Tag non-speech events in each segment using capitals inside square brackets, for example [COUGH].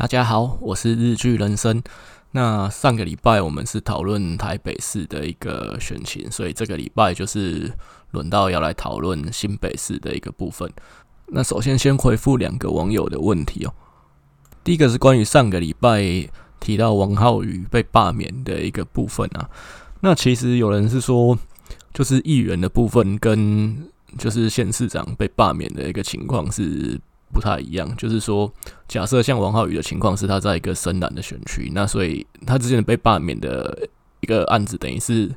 大家好，我是日剧人生。那上个礼拜我们是讨论台北市的一个选情，所以这个礼拜就是轮到要来讨论新北市的一个部分。那首先先回复两个网友的问题哦。第一个是关于上个礼拜提到王浩宇被罢免的一个部分啊。那其实有人是说，就是议员的部分跟就是县市长被罢免的一个情况是。不太一样，就是说，假设像王浩宇的情况是他在一个深蓝的选区，那所以他之前被罢免的一个案子，等于是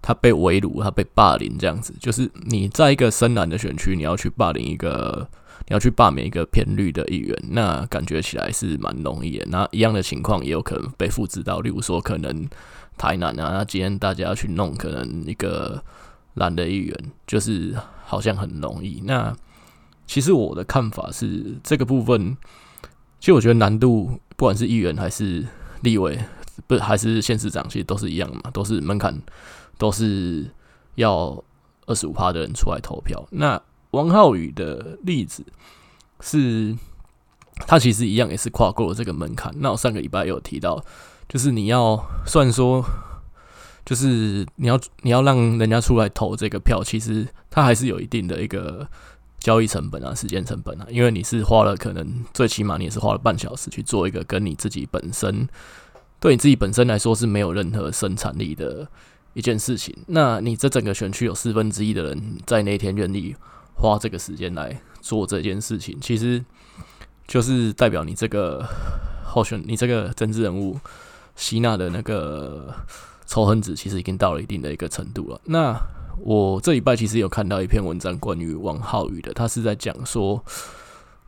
他被围堵，他被霸凌这样子。就是你在一个深蓝的选区，你要去霸凌一个，你要去罢免一个偏绿的议员，那感觉起来是蛮容易的。那一样的情况也有可能被复制到，例如说可能台南啊，那今天大家要去弄可能一个蓝的议员，就是好像很容易。那其实我的看法是，这个部分，其实我觉得难度，不管是议员还是立委，不还是县市长，其实都是一样嘛，都是门槛，都是要二十五趴的人出来投票。那王浩宇的例子是，他其实一样也是跨过了这个门槛。那我上个礼拜有提到，就是你要算说，就是你要你要让人家出来投这个票，其实他还是有一定的一个。交易成本啊，时间成本啊，因为你是花了可能最起码你也是花了半小时去做一个跟你自己本身对你自己本身来说是没有任何生产力的一件事情。那你这整个选区有四分之一的人在那天愿意花这个时间来做这件事情，其实就是代表你这个候选你这个政治人物吸纳的那个仇恨值其实已经到了一定的一个程度了。那我这礼拜其实有看到一篇文章，关于王浩宇的，他是在讲说，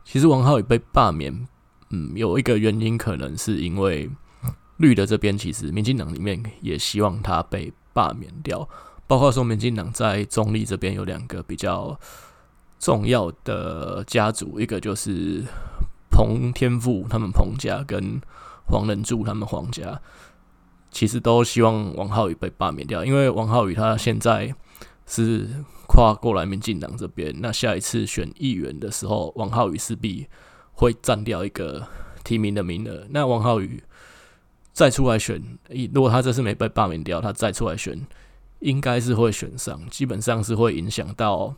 其实王浩宇被罢免，嗯，有一个原因可能是因为绿的这边，其实民进党里面也希望他被罢免掉，包括说民进党在中立这边有两个比较重要的家族，一个就是彭天富他们彭家跟黄仁柱他们黄家，其实都希望王浩宇被罢免掉，因为王浩宇他现在。是跨过来民进党这边，那下一次选议员的时候，王浩宇势必会占掉一个提名的名额。那王浩宇再出来选，如果他这次没被罢免掉，他再出来选，应该是会选上，基本上是会影响到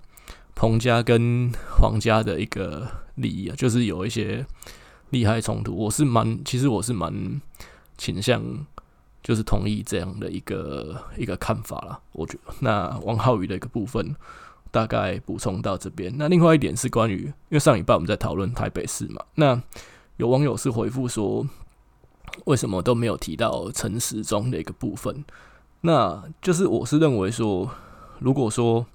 彭家跟黄家的一个利益啊，就是有一些利害冲突。我是蛮，其实我是蛮倾向。就是同意这样的一个一个看法啦，我觉得那王浩宇的一个部分大概补充到这边。那另外一点是关于，因为上礼拜我们在讨论台北市嘛，那有网友是回复说，为什么都没有提到陈时中的一个部分？那就是我是认为说，如果说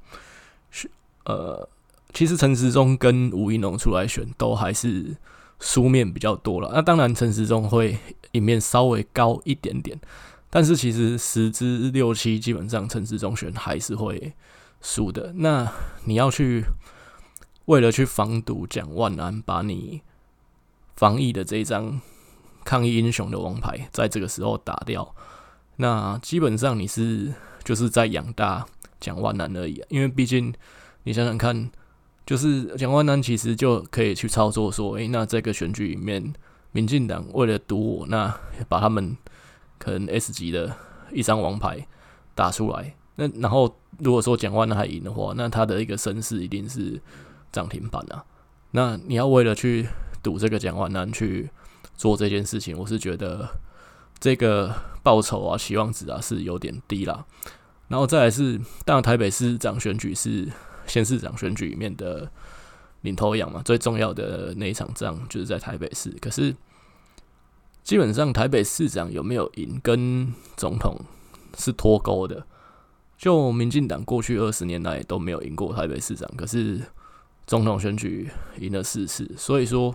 呃，其实陈时中跟吴一农出来选，都还是书面比较多了。那当然陈时中会。赢面稍微高一点点，但是其实十之六七，基本上陈时中选还是会输的。那你要去为了去防堵蒋万安，把你防疫的这一张抗疫英雄的王牌，在这个时候打掉，那基本上你是就是在养大蒋万安而已。因为毕竟你想想看，就是蒋万安其实就可以去操作说，诶，那这个选举里面。民进党为了堵我，那把他们可能 S 级的一张王牌打出来。那然后如果说蒋万安还赢的话，那他的一个声势一定是涨停板啊。那你要为了去赌这个蒋万安去做这件事情，我是觉得这个报酬啊、期望值啊是有点低啦。然后再来是，当然台北市长选举是县市长选举里面的。领头羊嘛，最重要的那一场仗就是在台北市。可是基本上台北市长有没有赢，跟总统是脱钩的。就民进党过去二十年来都没有赢过台北市长，可是总统选举赢了四次。所以说，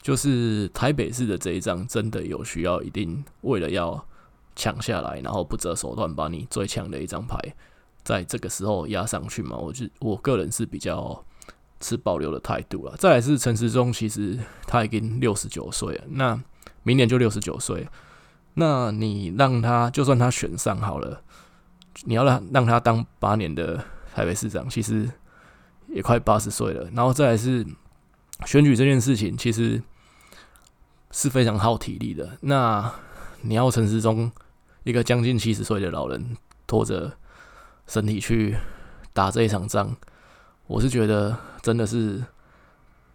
就是台北市的这一仗真的有需要一定为了要抢下来，然后不择手段把你最强的一张牌在这个时候压上去嘛？我就我个人是比较。持保留的态度了。再来是陈时中，其实他已经六十九岁了，那明年就六十九岁。那你让他就算他选上好了，你要让让他当八年的台北市长，其实也快八十岁了。然后再来是选举这件事情，其实是非常耗体力的。那你要陈时中一个将近七十岁的老人拖着身体去打这一场仗，我是觉得真的是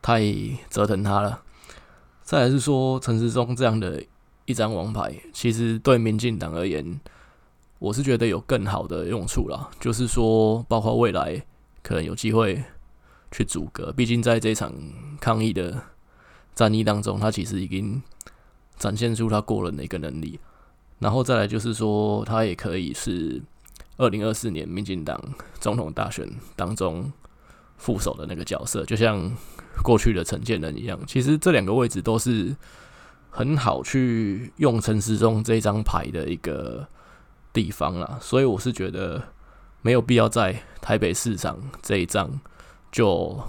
太折腾他了。再来是说陈时中这样的一张王牌，其实对民进党而言，我是觉得有更好的用处啦，就是说，包括未来可能有机会去阻隔。毕竟在这场抗议的战役当中，他其实已经展现出他过人的一个能力。然后再来就是说，他也可以是二零二四年民进党总统大选当中副手的那个角色，就像过去的陈建仁一样。其实这两个位置都是很好去用陈时中这张牌的一个地方啦，所以我是觉得没有必要在台北市长这一仗就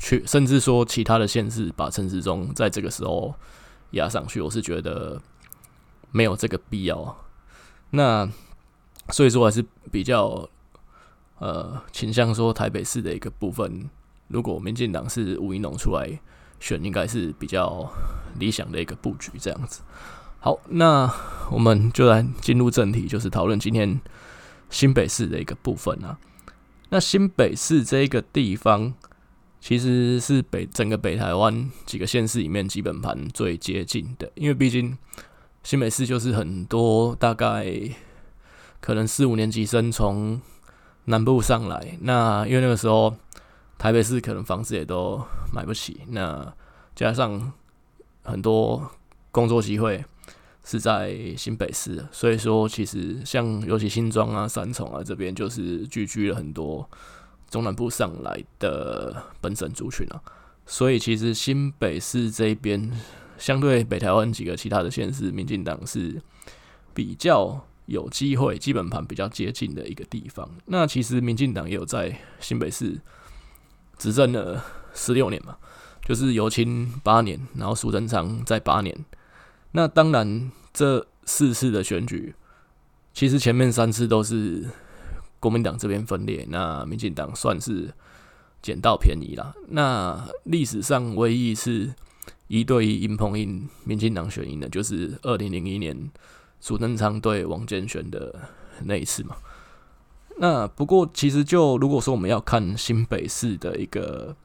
去，甚至说其他的县市把陈时中在这个时候压上去，我是觉得没有这个必要。那所以说还是比较呃倾向说台北市的一个部分，如果民进党是吴怡农出来选，应该是比较理想的一个布局这样子。好，那我们就来进入正题，就是讨论今天新北市的一个部分啊。那新北市这一个地方，其实是北整个北台湾几个县市里面基本盘最接近的，因为毕竟新北市就是很多大概可能四五年级生从南部上来，那因为那个时候台北市可能房子也都买不起，那加上很多工作机会。是在新北市，所以说其实像尤其新庄啊、三重啊这边，就是聚居了很多中南部上来的本省族群啊。所以其实新北市这边，相对北台湾几个其他的县市，民进党是比较有机会，基本盘比较接近的一个地方。那其实民进党也有在新北市执政了十六年嘛，就是游青八年，然后苏贞昌在八年。那当然，这四次的选举，其实前面三次都是国民党这边分裂，那民进党算是捡到便宜了。那历史上唯一一次一对一硬碰硬，民进党选赢的，就是二零零一年苏贞昌对王建煊的那一次嘛。那不过，其实就如果说我们要看新北市的一个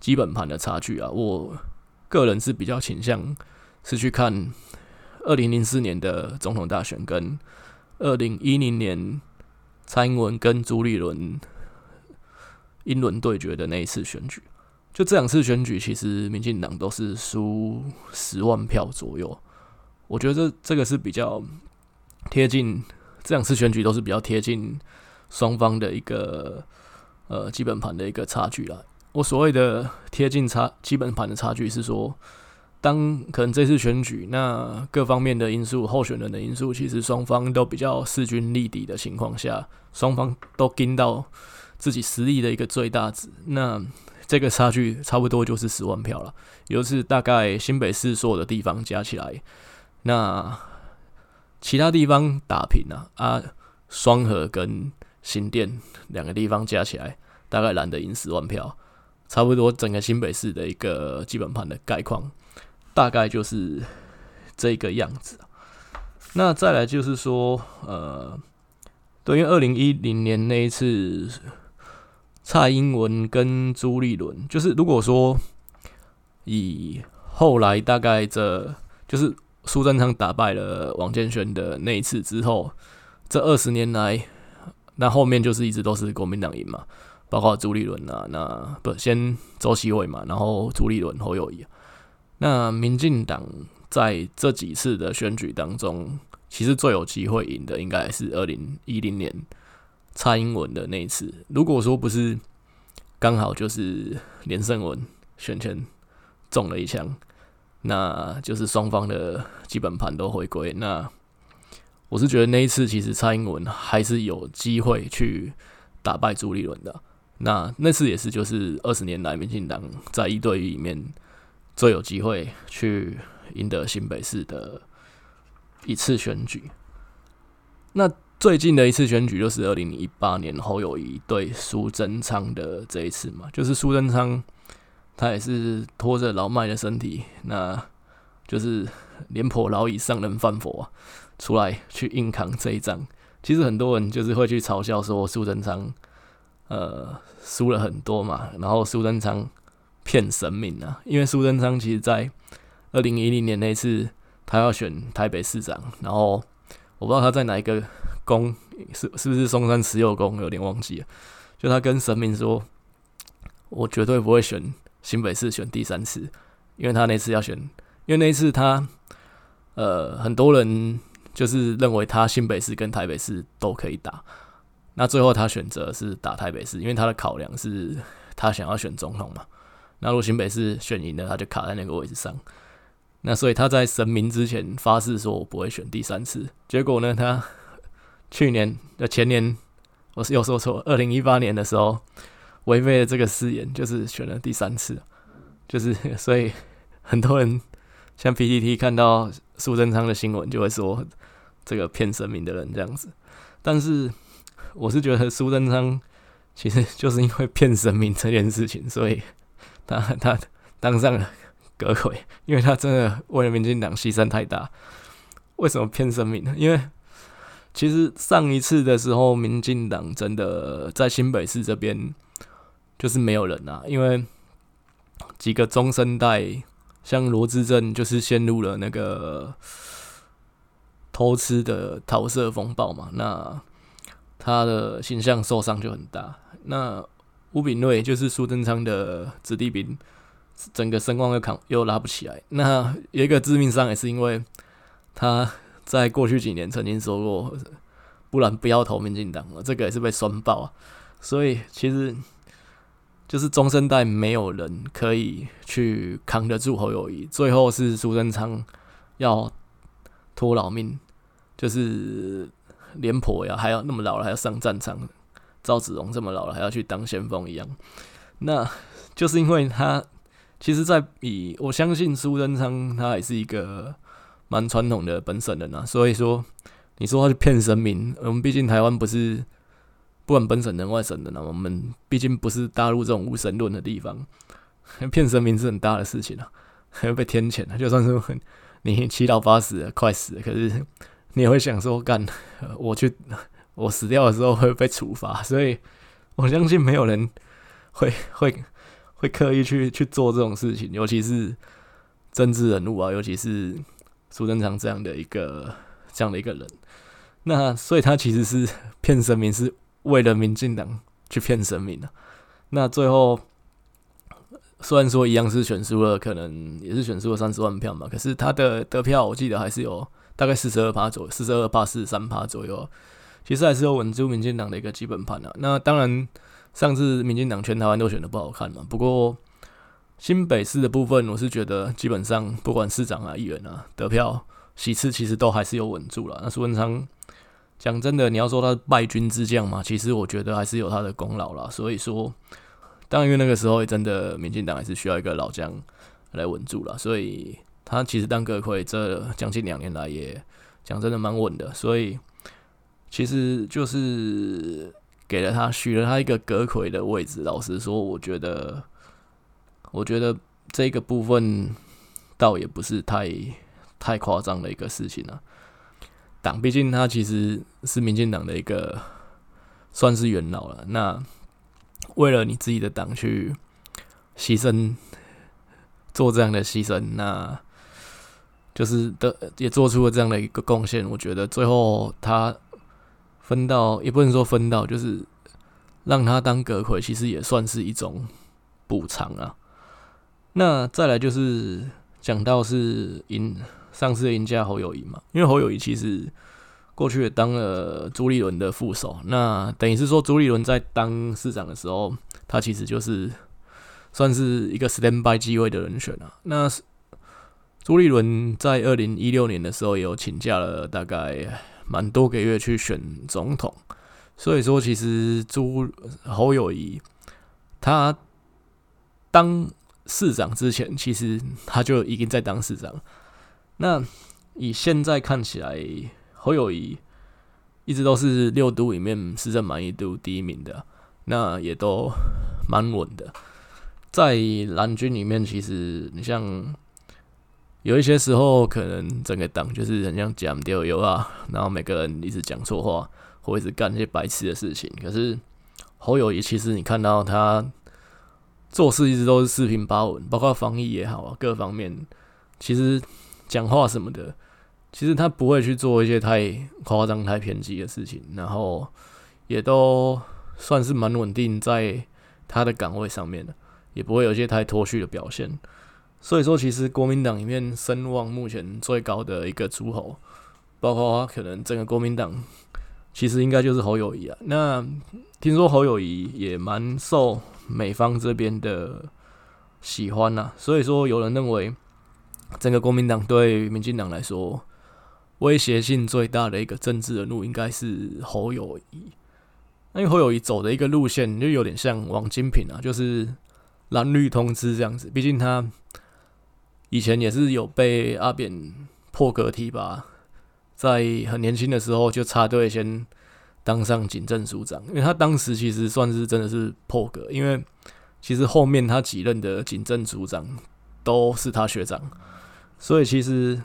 基本盘的差距啊，我个人是比较倾向。是去看二零零四年的总统大选跟二零一零年蔡英文跟朱立伦英伦对决的那一次选举，就这两次选举，其实民进党都是输十万票左右。我觉得这这个是比较贴近，这两次选举都是比较贴近双方的一个呃基本盘的一个差距啦。我所谓的贴近差基本盘的差距是说。当可能这次选举，那各方面的因素、候选人的因素，其实双方都比较势均力敌的情况下，双方都盯到自己实力的一个最大值，那这个差距差不多就是十万票了，也就是大概新北市所有的地方加起来，那其他地方打平啊，啊，双和跟新店两个地方加起来，大概蓝的赢十万票，差不多整个新北市的一个基本盘的概况。大概就是这个样子。那再来就是说，呃，对于二零一零年那一次，蔡英文跟朱立伦，就是如果说以后来大概这就是苏贞昌打败了王建煊的那一次之后，这二十年来，那后面就是一直都是国民党赢嘛，包括朱立伦啊，那不先周锡玮嘛，然后朱立伦侯友谊。那民进党在这几次的选举当中，其实最有机会赢的，应该是二零一零年蔡英文的那一次。如果说不是刚好就是连胜文选前中了一枪，那就是双方的基本盘都回归。那我是觉得那一次其实蔡英文还是有机会去打败朱立伦的。那那次也是就是二十年来民进党在一对一里面。最有机会去赢得新北市的一次选举。那最近的一次选举就是二零一八年侯友谊对苏贞昌的这一次嘛，就是苏贞昌他也是拖着老迈的身体，那就是廉颇老矣，尚能饭否啊，出来去硬扛这一仗。其实很多人就是会去嘲笑说苏贞昌，呃，输了很多嘛，然后苏贞昌骗神明啊，因为苏贞昌其实在二零一零年那次他要选台北市长，然后我不知道他在哪一个宫，是是不是松山慈祐宫，有点忘记了，就他跟神明说，我绝对不会选新北市选第三次，因为他那次要选，因为那次他，呃，很多人就是认为他新北市跟台北市都可以打。那最后他选择是打台北市，因为他的考量是他想要选总统嘛。那如果新北市选赢了，他就卡在那个位置上。那所以他在神明之前发誓说，我不会选第三次。结果呢，他 [LAUGHS] 去年的前年，我是又说错，二零一八年的时候违背了这个誓言，就是选了第三次。就是 [LAUGHS] 所以很多人像 PTT 看到苏贞昌的新闻，就会说这个骗神明的人这样子，但是。我是觉得苏贞昌其实就是因为骗神明这件事情，所以他他当上了阁揆，因为他真的为了民进党牺牲太大。为什么骗神明呢？因为其实上一次的时候，民进党真的在新北市这边就是没有人啊，因为几个中生代，像罗志正，就是陷入了那个偷吃的桃色风暴嘛，那。他的形象受伤就很大。那吴秉叡就是苏贞昌的子弟兵，整个声望又扛又拉不起来。那有一个致命伤也是因为他在过去几年曾经说过，不然不要投民进党了，这个也是被酸爆啊。所以其实就是中生代没有人可以去扛得住侯友谊，最后是苏贞昌要拖老命，就是。廉颇呀，还要那么老了还要上战场，赵子龙这么老了还要去当先锋一样，那就是因为他其实，在以我相信苏贞昌他也是一个蛮传统的本省人啊，所以说你说他去骗神明，我们毕竟台湾不是不管本省人外省人啊，我们毕竟不是大陆这种无神论的地方，[LAUGHS] 骗神明是很大的事情啊，[LAUGHS] 还要被天谴，就算是你七老八十，快死了，可是。你也会想说，干，我去，我死掉的时候会被处罚，所以我相信没有人会会会刻意去去做这种事情，尤其是政治人物啊，尤其是苏贞昌这样的一个这样的一个人。那所以他其实是骗神明，是为了民进党去骗神明的。那最后虽然说一样是选输了，可能也是选输了三十万票嘛，可是他的得票我记得还是有。大概四十二趴左右，四十二趴、四十三趴左右，其实还是有稳住民进党的一个基本盘啊。那当然，上次民进党全台湾都选的不好看嘛。不过新北市的部分，我是觉得基本上不管市长啊、议员啊得票席次，其实都还是有稳住了。那苏文昌讲真的，你要说他败军之将嘛，其实我觉得还是有他的功劳啦。所以说，当然因为那个时候真的民进党还是需要一个老将来稳住了，所以。他其实当阁揆这将近两年来也讲真的蛮稳的，所以其实就是给了他许了他一个阁揆的位置。老实说，我觉得我觉得这个部分倒也不是太太夸张的一个事情了。党毕竟他其实是民进党的一个算是元老了，那为了你自己的党去牺牲，做这样的牺牲，那。就是的，也做出了这样的一个贡献。我觉得最后他分到，也不能说分到，就是让他当阁揆，其实也算是一种补偿啊。那再来就是讲到是赢上次赢家侯友宜嘛，因为侯友宜其实过去也当了朱立伦的副手，那等于是说朱立伦在当市长的时候，他其实就是算是一个 stand by 机位的人选啊。那朱立伦在二零一六年的时候也有请假了，大概蛮多个月去选总统。所以说，其实朱侯友谊他当市长之前，其实他就已经在当市长。那以现在看起来，侯友谊一直都是六都里面市政满意度第一名的，那也都蛮稳的。在蓝军里面，其实你像。有一些时候可能整个党就是很像讲丢油啊，然后每个人一直讲错话，或者是干一些白痴的事情。可是侯友谊其实你看到他做事一直都是四平八稳，包括防疫也好啊，各方面其实讲话什么的，其实他不会去做一些太夸张、太偏激的事情，然后也都算是蛮稳定在他的岗位上面的，也不会有一些太脱序的表现。所以说，其实国民党里面声望目前最高的一个诸侯，包括可能整个国民党，其实应该就是侯友谊啊。那听说侯友谊也蛮受美方这边的喜欢呐。所以说，有人认为整个国民党对民进党来说，威胁性最大的一个政治人物应该是侯友谊。因为侯友宜走的一个路线就有点像王金平啊，就是蓝绿通吃这样子。毕竟他。以前也是有被阿扁破格提拔，在很年轻的时候就插队先当上警政署长，因为他当时其实算是真的是破格，因为其实后面他几任的警政署长都是他学长，所以其实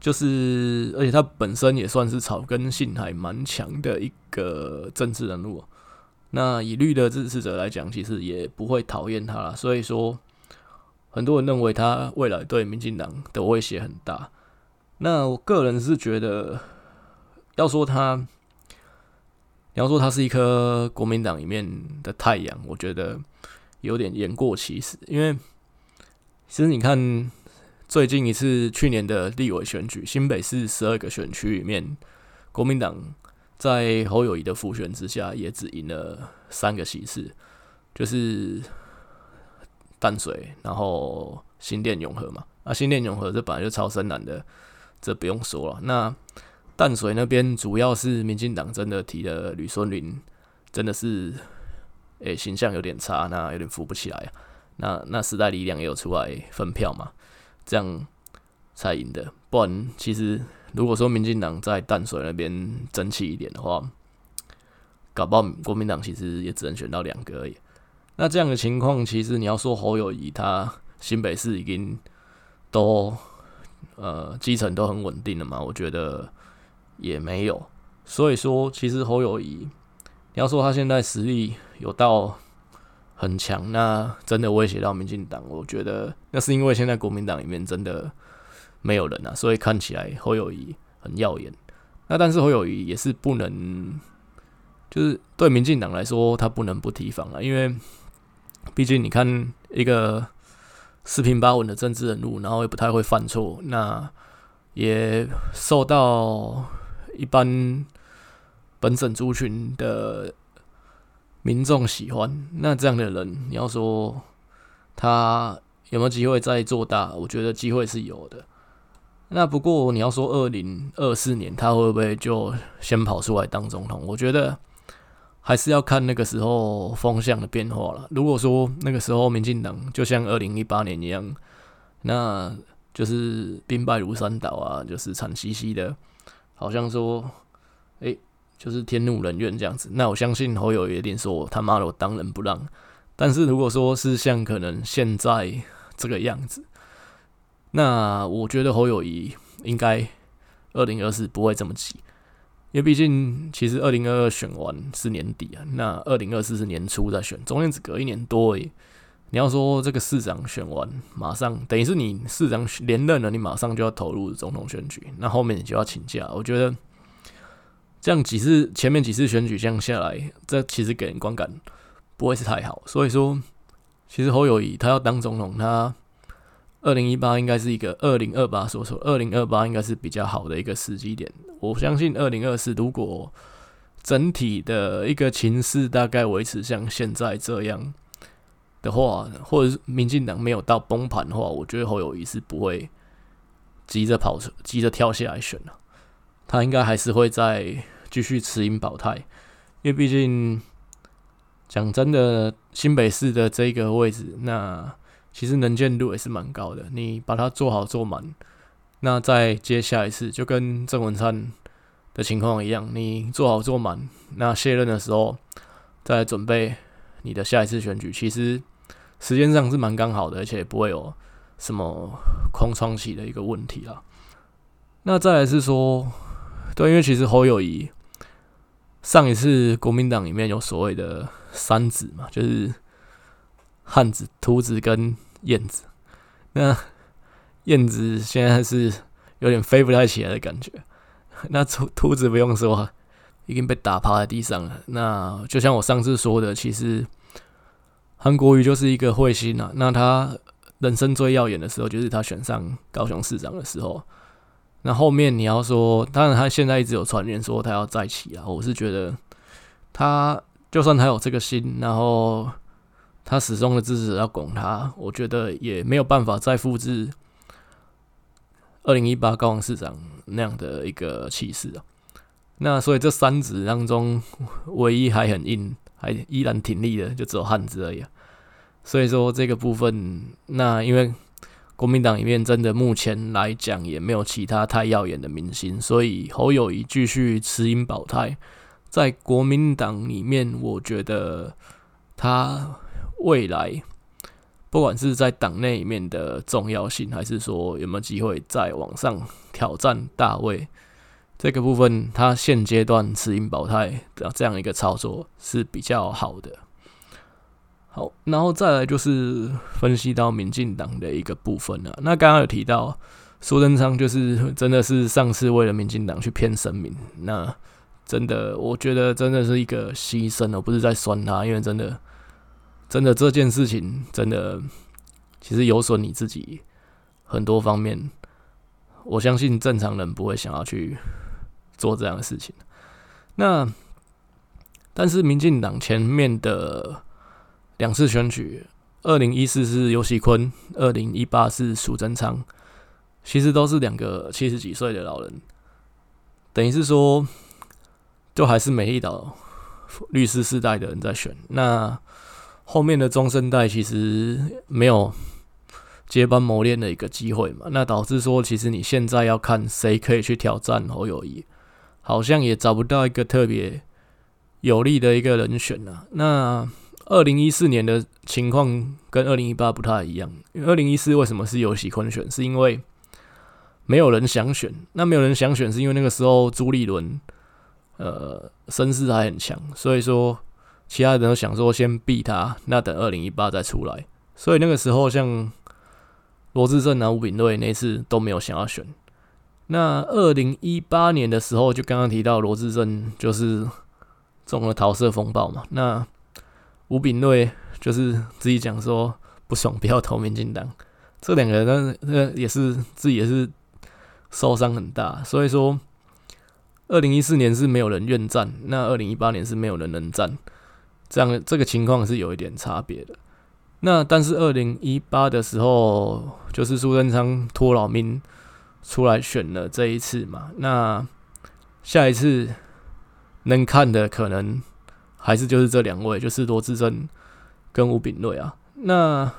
就是，而且他本身也算是草根性还蛮强的一个政治人物。那以绿的支持者来讲，其实也不会讨厌他了，所以说。很多人认为他未来对民进党的威胁很大。那我个人是觉得，要说他，你要说他是一颗国民党里面的太阳，我觉得有点言过其实。因为其实你看，最近一次去年的立委选举，新北市十二个选区里面，国民党在侯友谊的辅选之下，也只赢了三个席次，就是。淡水，然后新店永和嘛，啊，新店永和这本来就超深蓝的，这不用说了。那淡水那边主要是民进党真的提的吕孙林，真的是，诶、形象有点差，那有点扶不起来啊。那那时代力量也有出来分票嘛，这样才赢的。不然其实如果说民进党在淡水那边争气一点的话，搞不好国民党其实也只能选到两个而已。那这样的情况，其实你要说侯友谊他新北市已经都呃基层都很稳定了嘛？我觉得也没有。所以说，其实侯友谊你要说他现在实力有到很强，那真的威胁到民进党，我觉得那是因为现在国民党里面真的没有人啊，所以看起来侯友谊很耀眼。那但是侯友谊也是不能，就是对民进党来说，他不能不提防啊，因为。毕竟，你看一个四平八稳的政治人物，然后也不太会犯错，那也受到一般本省族群的民众喜欢。那这样的人，你要说他有没有机会再做大？我觉得机会是有的。那不过你要说二零二四年他会不会就先跑出来当总统？我觉得。还是要看那个时候风向的变化了。如果说那个时候民进党就像二零一八年一样，那就是兵败如山倒啊，就是惨兮兮的，好像说，哎、欸，就是天怒人怨这样子。那我相信侯友宜一定说他妈的我当仁不让。但是如果说是像可能现在这个样子，那我觉得侯友谊应该二零二四不会这么急。因为毕竟，其实二零二二选完是年底啊，那二零二四是年初再选，中间只隔一年多而已。你要说这个市长选完，马上等于是你市长连任了，你马上就要投入总统选举，那后面你就要请假。我觉得这样几次前面几次选举这样下来，这其实给人观感不会是太好。所以说，其实侯友谊他要当总统，他。二零一八应该是一个二零二八说错，二零二八应该是比较好的一个时机点。我相信二零二四如果整体的一个情势大概维持像现在这样的话，或者是民进党没有到崩盘的话，我觉得侯友谊是不会急着跑出、急着跳下来选了。他应该还是会再继续持盈保泰，因为毕竟讲真的，新北市的这个位置那。其实能见度也是蛮高的，你把它做好做满，那再接下一次就跟郑文灿的情况一样，你做好做满，那卸任的时候再准备你的下一次选举，其实时间上是蛮刚好的，而且也不会有什么空窗期的一个问题啊。那再来是说，对，因为其实侯友谊上一次国民党里面有所谓的三子嘛，就是汉子、秃子跟燕子。那燕子现在是有点飞不太起来的感觉，那秃秃子不用说，已经被打趴在地上了。那就像我上次说的，其实韩国瑜就是一个彗星啊。那他人生最耀眼的时候，就是他选上高雄市长的时候。那后面你要说，当然他现在一直有传言说他要再起啊。我是觉得他就算他有这个心，然后他始终的支持要拱他，我觉得也没有办法再复制二零一八高雄市长那样的一个气势啊。那所以这三子当中，唯一还很硬，还依然挺立的，就只有汉子而已啊。所以说这个部分，那因为。国民党里面真的目前来讲也没有其他太耀眼的明星，所以侯友谊继续持盈保泰，在国民党里面，我觉得他未来不管是在党内里面的重要性，还是说有没有机会再往上挑战大位，这个部分他现阶段持盈保泰的这样一个操作是比较好的。好，然后再来就是分析到民进党的一个部分了。那刚刚有提到苏贞昌，就是真的是上次为了民进党去骗神明，那真的我觉得真的是一个牺牲，而不是在酸他，因为真的真的这件事情真的其实有损你自己很多方面。我相信正常人不会想要去做这样的事情。那但是民进党前面的。两次选举，二零一四是游锡堃，二零一八是苏贞昌，其实都是两个七十几岁的老人，等于是说，就还是美丽岛律师世代的人在选。那后面的中生代其实没有接班磨练的一个机会嘛，那导致说，其实你现在要看谁可以去挑战侯友谊，好像也找不到一个特别有利的一个人选啊。那二零一四年的情况跟二零一八不太一样，因为二零一四为什么是游锡堃选？是因为没有人想选，那没有人想选，是因为那个时候朱立伦呃声势还很强，所以说其他人都想说先避他，那等二零一八再出来。所以那个时候像罗志正啊、吴秉叡那次都没有想要选。那二零一八年的时候，就刚刚提到罗志正就是中了桃色风暴嘛，那。吴秉叡就是自己讲说不爽，不要投民进党。这两个人呢，也是自己也是受伤很大。所以说，二零一四年是没有人愿战，那二零一八年是没有人能战。这样这个情况是有一点差别的。那但是二零一八的时候，就是苏贞昌托老命出来选了这一次嘛。那下一次能看的可能。还是就是这两位，就是罗志正跟吴秉叡啊。那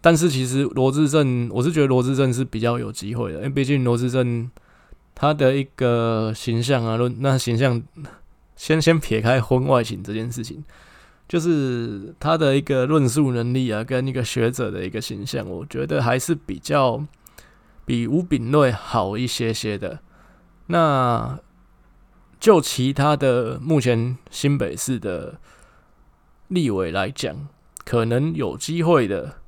但是其实罗志正，我是觉得罗志正是比较有机会的，因为毕竟罗志正他的一个形象啊，论那形象，先先撇开婚外情这件事情，就是他的一个论述能力啊，跟一个学者的一个形象，我觉得还是比较比吴秉叡好一些些的。那。就其他的目前新北市的立委来讲，可能有机会的，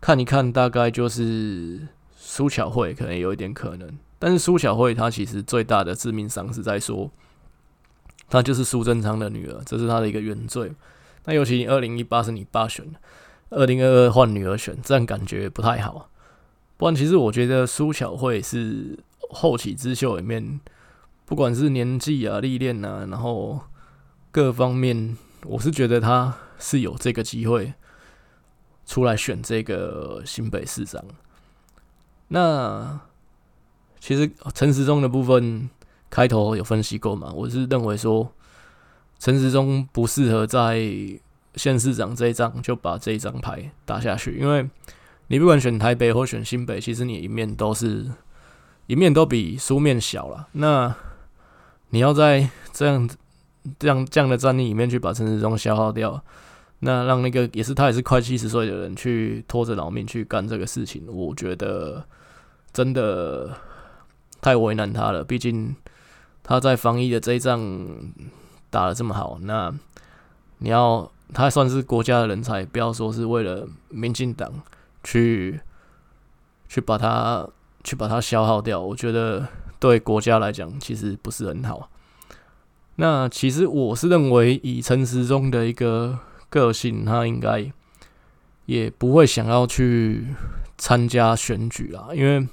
看一看，大概就是苏巧慧，可能有一点可能。但是苏巧慧她其实最大的致命伤是在说，她就是苏贞昌的女儿，这是她的一个原罪。那尤其二零一八是你爸选，二零二二换女儿选，这样感觉不太好。不然，其实我觉得苏巧慧是后起之秀里面。不管是年纪啊、历练啊，然后各方面，我是觉得他是有这个机会出来选这个新北市长。那其实陈时中的部分开头有分析过嘛？我是认为说陈时中不适合在县市长这一仗就把这一张牌打下去，因为你不管选台北或选新北，其实你一面都是一面都比输面小了。那你要在这样、这样、这样的战力里面去把陈时中消耗掉，那让那个也是他也是快七十岁的人去拖着老命去干这个事情，我觉得真的太为难他了。毕竟他在防疫的这一仗打得这么好，那你要他算是国家的人才，不要说是为了民进党去去把他去把他消耗掉，我觉得对国家来讲其实不是很好。那其实我是认为，以陈时中的一个。个性，他应该也不会想要去参加选举啊，因为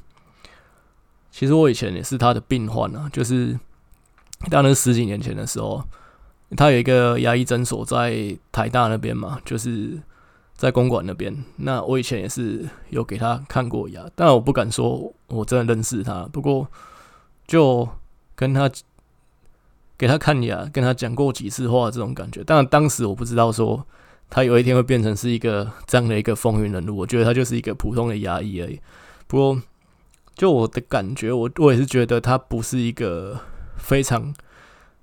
其实我以前也是他的病患啊，就是当然十几年前的时候，他有一个牙医诊所在台大那边嘛，就是在公馆那边。那我以前也是有给他看过牙，但我不敢说我真的认识他，不过就跟他。给他看牙，跟他讲过几次话，这种感觉。当然，当时我不知道说他有一天会变成是一个这样的一个风云人物。我觉得他就是一个普通的牙医而已。不过，就我的感觉，我我也是觉得他不是一个非常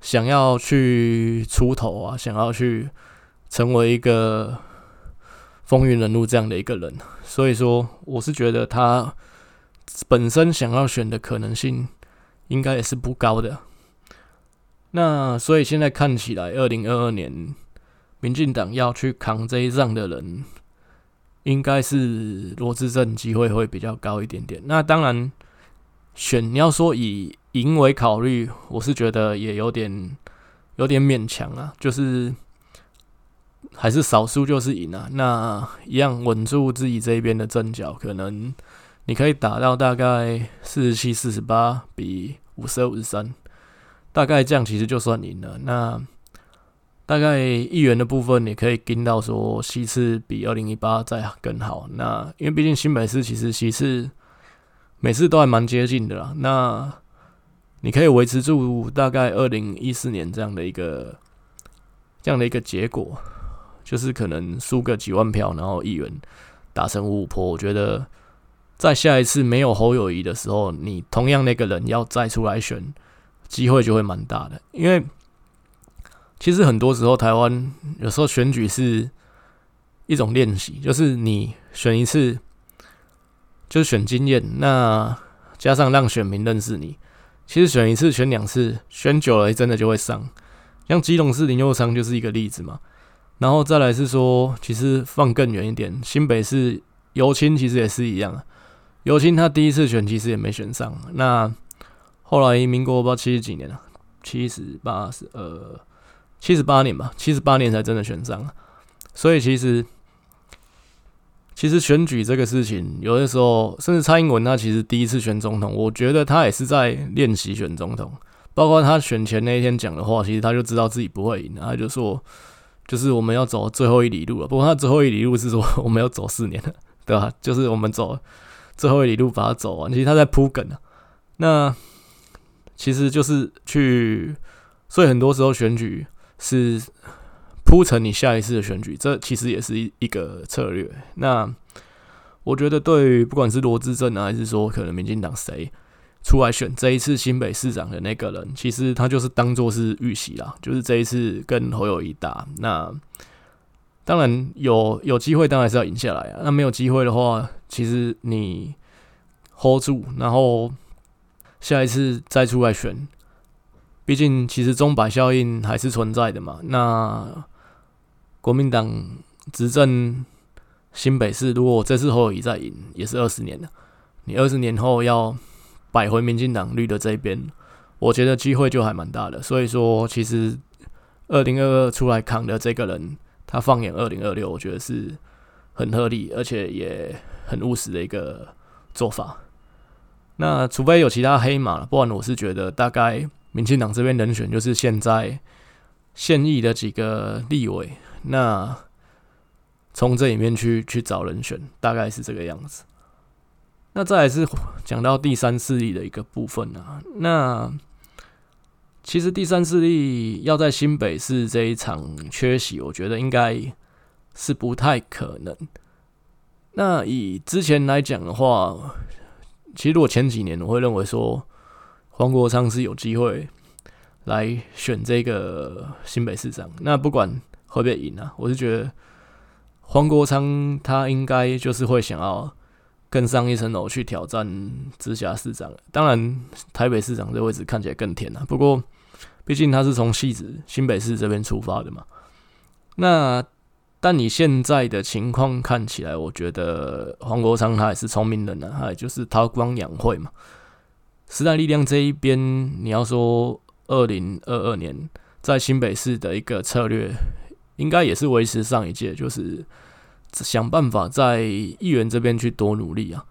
想要去出头啊，想要去成为一个风云人物这样的一个人。所以说，我是觉得他本身想要选的可能性应该也是不高的。那所以现在看起来，二零二二年民进党要去扛这一仗的人，应该是罗智正机会会比较高一点点。那当然，选你要说以赢为考虑，我是觉得也有点有点勉强啊，就是还是少输就是赢啊。那一样稳住自己这一边的阵脚，可能你可以打到大概四十七、四十八比五十二、五十三。大概这样其实就算赢了。那大概议员的部分，你可以跟到说西次比二零一八再更好。那因为毕竟新北市其实西次每次都还蛮接近的啦。那你可以维持住大概二零一四年这样的一个这样的一个结果，就是可能输个几万票，然后议员打成五五波。我觉得在下一次没有侯友谊的时候，你同样那个人要再出来选。机会就会蛮大的，因为其实很多时候台湾有时候选举是一种练习，就是你选一次就是选经验，那加上让选民认识你，其实选一次、选两次、选久了，真的就会上。像基隆市林右昌就是一个例子嘛。然后再来是说，其实放更远一点，新北市游青其实也是一样，尤青他第一次选其实也没选上，那。后来民国不知道七十几年了，七十八十呃七十八年吧，七十八年才真的选上。所以其实其实选举这个事情，有的时候甚至蔡英文他其实第一次选总统，我觉得他也是在练习选总统。包括他选前那一天讲的话，其实他就知道自己不会赢，他就说就是我们要走最后一里路了。不过他最后一里路是说我们要走四年了，对吧？就是我们走最后一里路把它走完。其实他在铺梗啊，那。其实就是去，所以很多时候选举是铺成你下一次的选举，这其实也是一一个策略。那我觉得，对于不管是罗志正啊，还是说可能民进党谁出来选这一次新北市长的那个人，其实他就是当做是预习啦，就是这一次跟侯友谊打。那当然有有机会，当然是要赢下来啊。那没有机会的话，其实你 hold 住，然后。下一次再出来选，毕竟其实钟摆效应还是存在的嘛。那国民党执政新北市，如果这次侯友宜再赢，也是二十年了。你二十年后要摆回民进党绿的这边，我觉得机会就还蛮大的。所以说，其实二零二二出来扛的这个人，他放眼二零二六，我觉得是很合理，而且也很务实的一个做法。那除非有其他黑马，不然我是觉得大概民进党这边人选就是现在现役的几个立委，那从这里面去去找人选，大概是这个样子。那再来是讲到第三势力的一个部分啊，那其实第三势力要在新北市这一场缺席，我觉得应该是不太可能。那以之前来讲的话，其实，如果前几年我会认为说黄国昌是有机会来选这个新北市长，那不管会不会赢啊，我是觉得黄国昌他应该就是会想要更上一层楼去挑战直辖市长。当然，台北市长这位置看起来更甜啊。不过，毕竟他是从戏子新北市这边出发的嘛。那但你现在的情况看起来，我觉得黄国昌他也是聪明人啊，他也就是韬光养晦嘛。时代力量这一边，你要说二零二二年在新北市的一个策略。应该也是维持上一届，就是想办法在议员这边去多努力啊。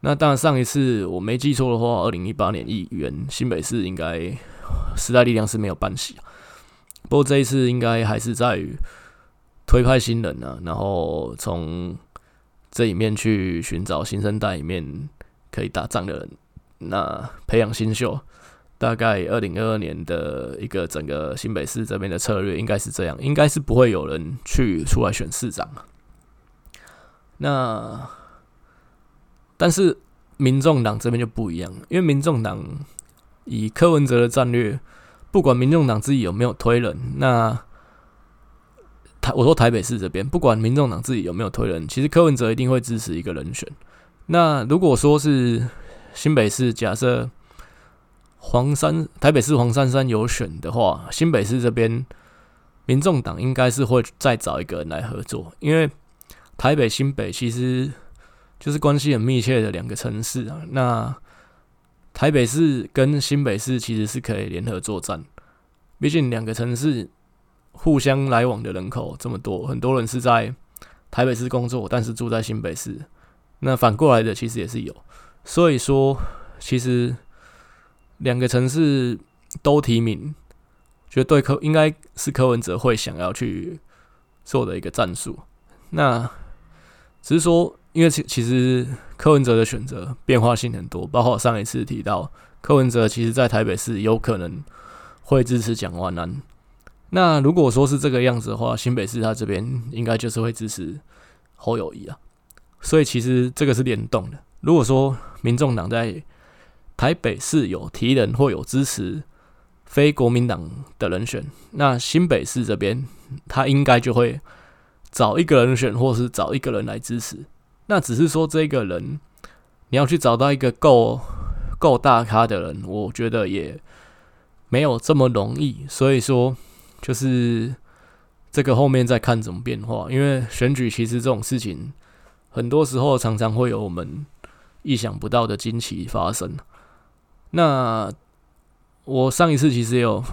那当然，上一次我没记错的话，二零一八年议员新北市应该时代力量是没有办席啊。不过这一次应该还是在于推派新人啊，然后从这里面去寻找新生代里面可以打仗的人，那培养新秀。大概二零二二年的一个整个新北市这边的策略应该是这样，应该是不会有人去出来选市长。那但是民众党这边就不一样，因为民众党以柯文哲的战略，不管民众党自己有没有推人，那台我说台北市这边，不管民众党自己有没有推人，其实柯文哲一定会支持一个人选。那如果说是新北市，假设。黄山台北市黄珊珊有选的话，新北市这边民众党应该是会再找一个人来合作，因为台北新北其实就是关系很密切的两个城市啊。那台北市跟新北市其实是可以联合作战，毕竟两个城市互相来往的人口这么多，很多人是在台北市工作，但是住在新北市。那反过来的其实也是有，所以说其实。两个城市都提名，绝对柯应该是柯文哲会想要去做的一个战术。那只是说，因为其其实柯文哲的选择变化性很多，包括上一次提到柯文哲其实在台北市有可能会支持蒋万安。那如果说是这个样子的话，新北市他这边应该就是会支持侯友谊啊。所以其实这个是联动的。如果说民众党在台北市有提人或有支持非国民党的人选，那新北市这边他应该就会找一个人选，或是找一个人来支持。那只是说这个人你要去找到一个够够大咖的人，我觉得也没有这么容易。所以说，就是这个后面再看怎么变化。因为选举其实这种事情，很多时候常常会有我们意想不到的惊奇发生。那我上一次其实有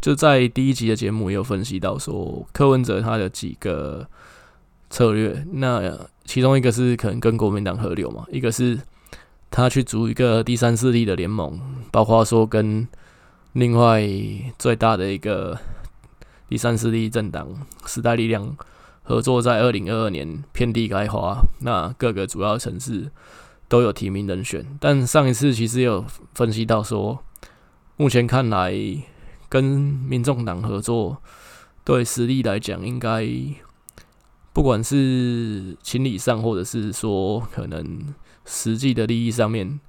就在第一集的节目也有分析到说，柯文哲他的几个策略，那其中一个是可能跟国民党合流嘛，一个是他去组一个第三势力的联盟，包括说跟另外最大的一个第三势力政党时代力量合作，在二零二二年遍地开花，那各个主要城市。都有提名人选，但上一次其实有分析到说，目前看来跟民众党合作，对实力来讲，应该不管是情理上，或者是说可能实际的利益上面，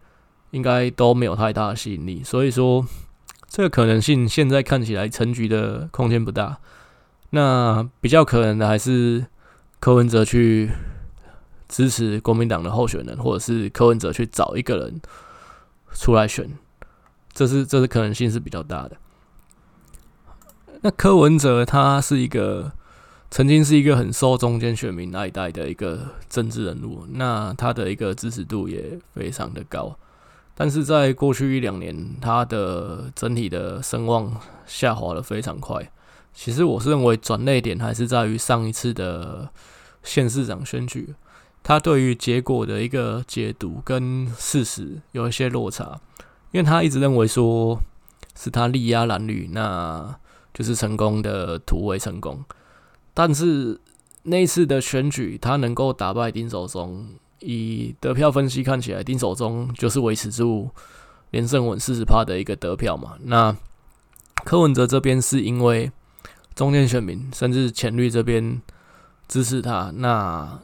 应该都没有太大的吸引力。所以说，这个可能性现在看起来成局的空间不大。那比较可能的还是柯文哲去。支持国民党的候选人，或者是柯文哲去找一个人出来选，这是这是可能性是比较大的。那柯文哲他是一个曾经是一个很受中间选民爱戴的一个政治人物，那他的一个支持度也非常的高，但是在过去一两年，他的整体的声望下滑的非常快。其实我是认为转捩点还是在于上一次的县市长选举。他对于结果的一个解读跟事实有一些落差，因为他一直认为说是他力压蓝绿，那就是成功的突围成功。但是那一次的选举，他能够打败丁守中，以得票分析看起来，丁守中就是维持住连胜稳四十趴的一个得票嘛。那柯文哲这边是因为中间选民甚至浅绿这边支持他，那。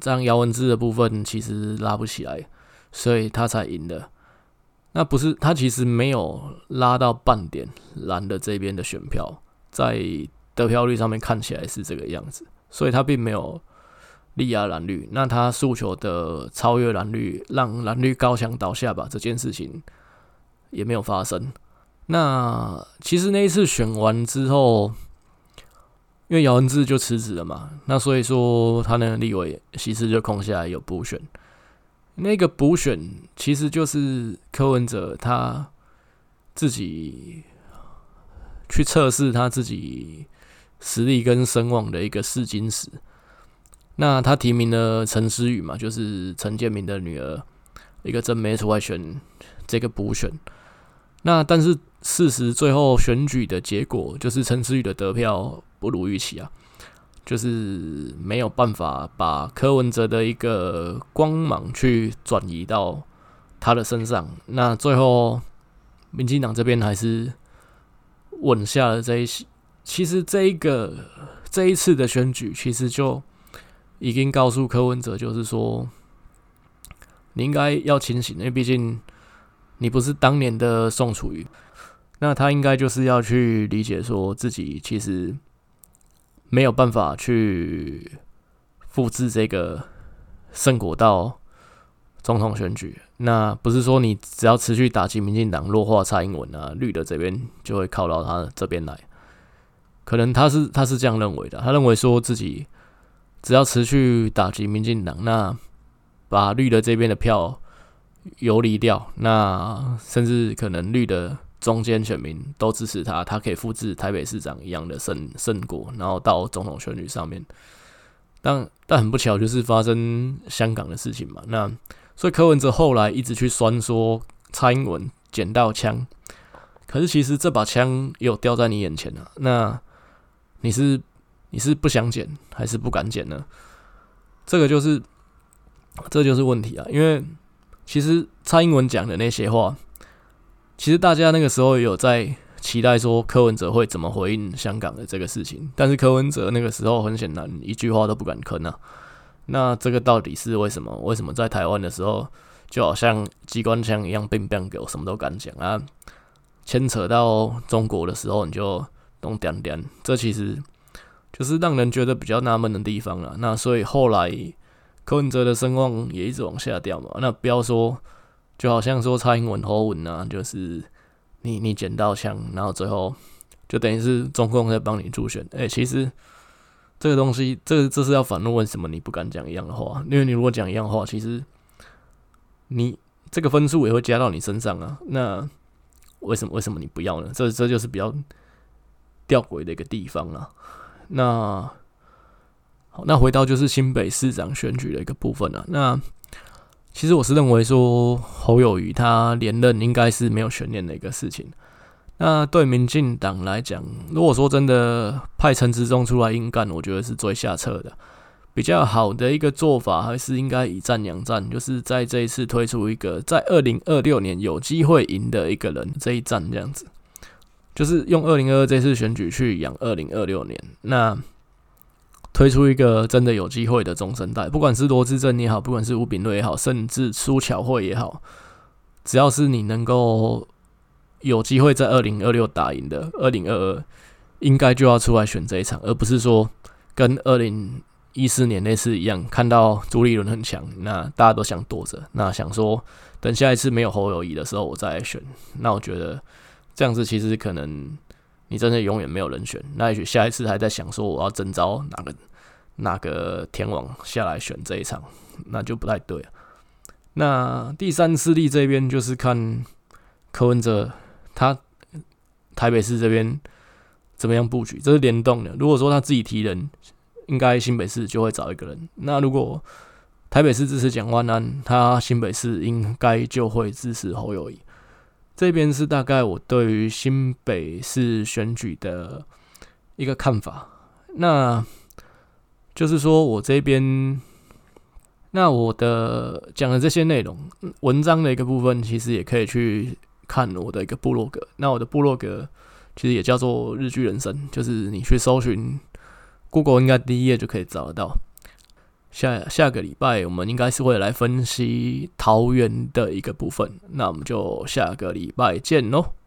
这样姚文智的部分其实拉不起来，所以他才赢的。那不是他其实没有拉到半点蓝的这边的选票，在得票率上面看起来是这个样子，所以他并没有力压蓝绿，那他诉求的超越蓝绿，让蓝绿高墙倒下吧，这件事情也没有发生。那其实那一次选完之后，因为姚文智就辞职了嘛，那所以说他那个立委席次就空下来有补选。那个补选其实就是柯文哲他自己去测试他自己实力跟声望的一个试金石。那他提名了陈思宇嘛，就是陈建明的女儿，一个正妹出来选这个补选。那但是事实最后选举的结果就是陈思宇的得票不如预期啊，就是没有办法把柯文哲的一个光芒去转移到他的身上。那最后民进党这边还是稳下了这一席。其实这一个这一次的选举，其实就。已经告诉柯文哲，就是说，你应该要清醒，因为毕竟你不是当年的宋楚瑜，那他应该就是要去理解，说自己其实没有办法去复制这个圣果到总统选举。那不是说你只要持续打击民进党、弱化蔡英文啊，绿的这边就会靠到他这边来。可能他是他是这样认为的，他认为说自己。只要持续打击民进党，那把绿的这边的票游离掉，那甚至可能绿的中间选民都支持他，他可以复制台北市长一样的胜胜果，然后到总统选举上面。但但很不巧，就是发生香港的事情嘛。那所以柯文哲后来一直去酸说蔡英文捡到枪，可是其实这把枪有掉在你眼前了。那你是？你是不想捡还是不敢捡呢？这个就是，这就是问题啊！因为其实蔡英文讲的那些话，其实大家那个时候有在期待说柯文哲会怎么回应香港的这个事情，但是柯文哲那个时候很显然一句话都不敢吭啊。那这个到底是为什么？为什么在台湾的时候就好像机关枪一样，乒乒给我什么都敢讲啊？牵扯到中国的时候你就懂点点，这其实。就是让人觉得比较纳闷的地方了。那所以后来柯文哲的声望也一直往下掉嘛。那不要说，就好像说蔡英文、侯文啊，就是你你捡到枪，然后最后就等于是中共在帮你助选。哎、其实这个东西，这这是要反问为什么你不敢讲一样的话？因为你如果讲一样的话，其实你这个分数也会加到你身上啊。那为什么为什么你不要呢？这这就是比较吊诡的一个地方啊。那好，那回到就是新北市长选举的一个部分了啊。那其实我是认为说侯友谊他连任应该是没有悬念的一个事情。那对民进党来讲，如果说真的派陈时中出来硬干，我觉得是最下策的。比较好的一个做法还是应该以战养战，就是在这一次推出一个在二零二六年有机会赢的一个人这一战这样子。就是用二零二二这次选举去养二零二六年，那推出一个真的有机会的中生代，不管是罗志正也好，不管是吴秉叡也好，甚至苏巧慧也好，只要是你能够有机会在二零二六打赢的，二零二二应该就要出来选这一场，而不是说跟二零一四年那次一样，看到朱立伦很强，那大家都想躲着，那想说等下一次没有侯友谊的时候我再选，那我觉得。这样子其实可能你真的永远没有人选，那也许下一次还在想说我要征召哪个哪个天王下来选这一场，那就不太对了。那第三势力这边就是看柯文哲他台北市这边怎么样布局，这是联动的。如果说他自己提人，应该新北市就会找一个人。那如果台北市支持蒋万安，他新北市应该就会支持侯友谊。这边是大概我对于新北市选举的一个看法，那就是说我这边，那我的讲的这些内容，文章的一个部分，其实也可以去看我的一个部落格。那我的部落格其实也叫做日剧人生，就是你去搜寻 Google，应该第一页就可以找得到。下下个礼拜，我们应该是会来分析桃园的一个部分，那我们就下个礼拜见喽。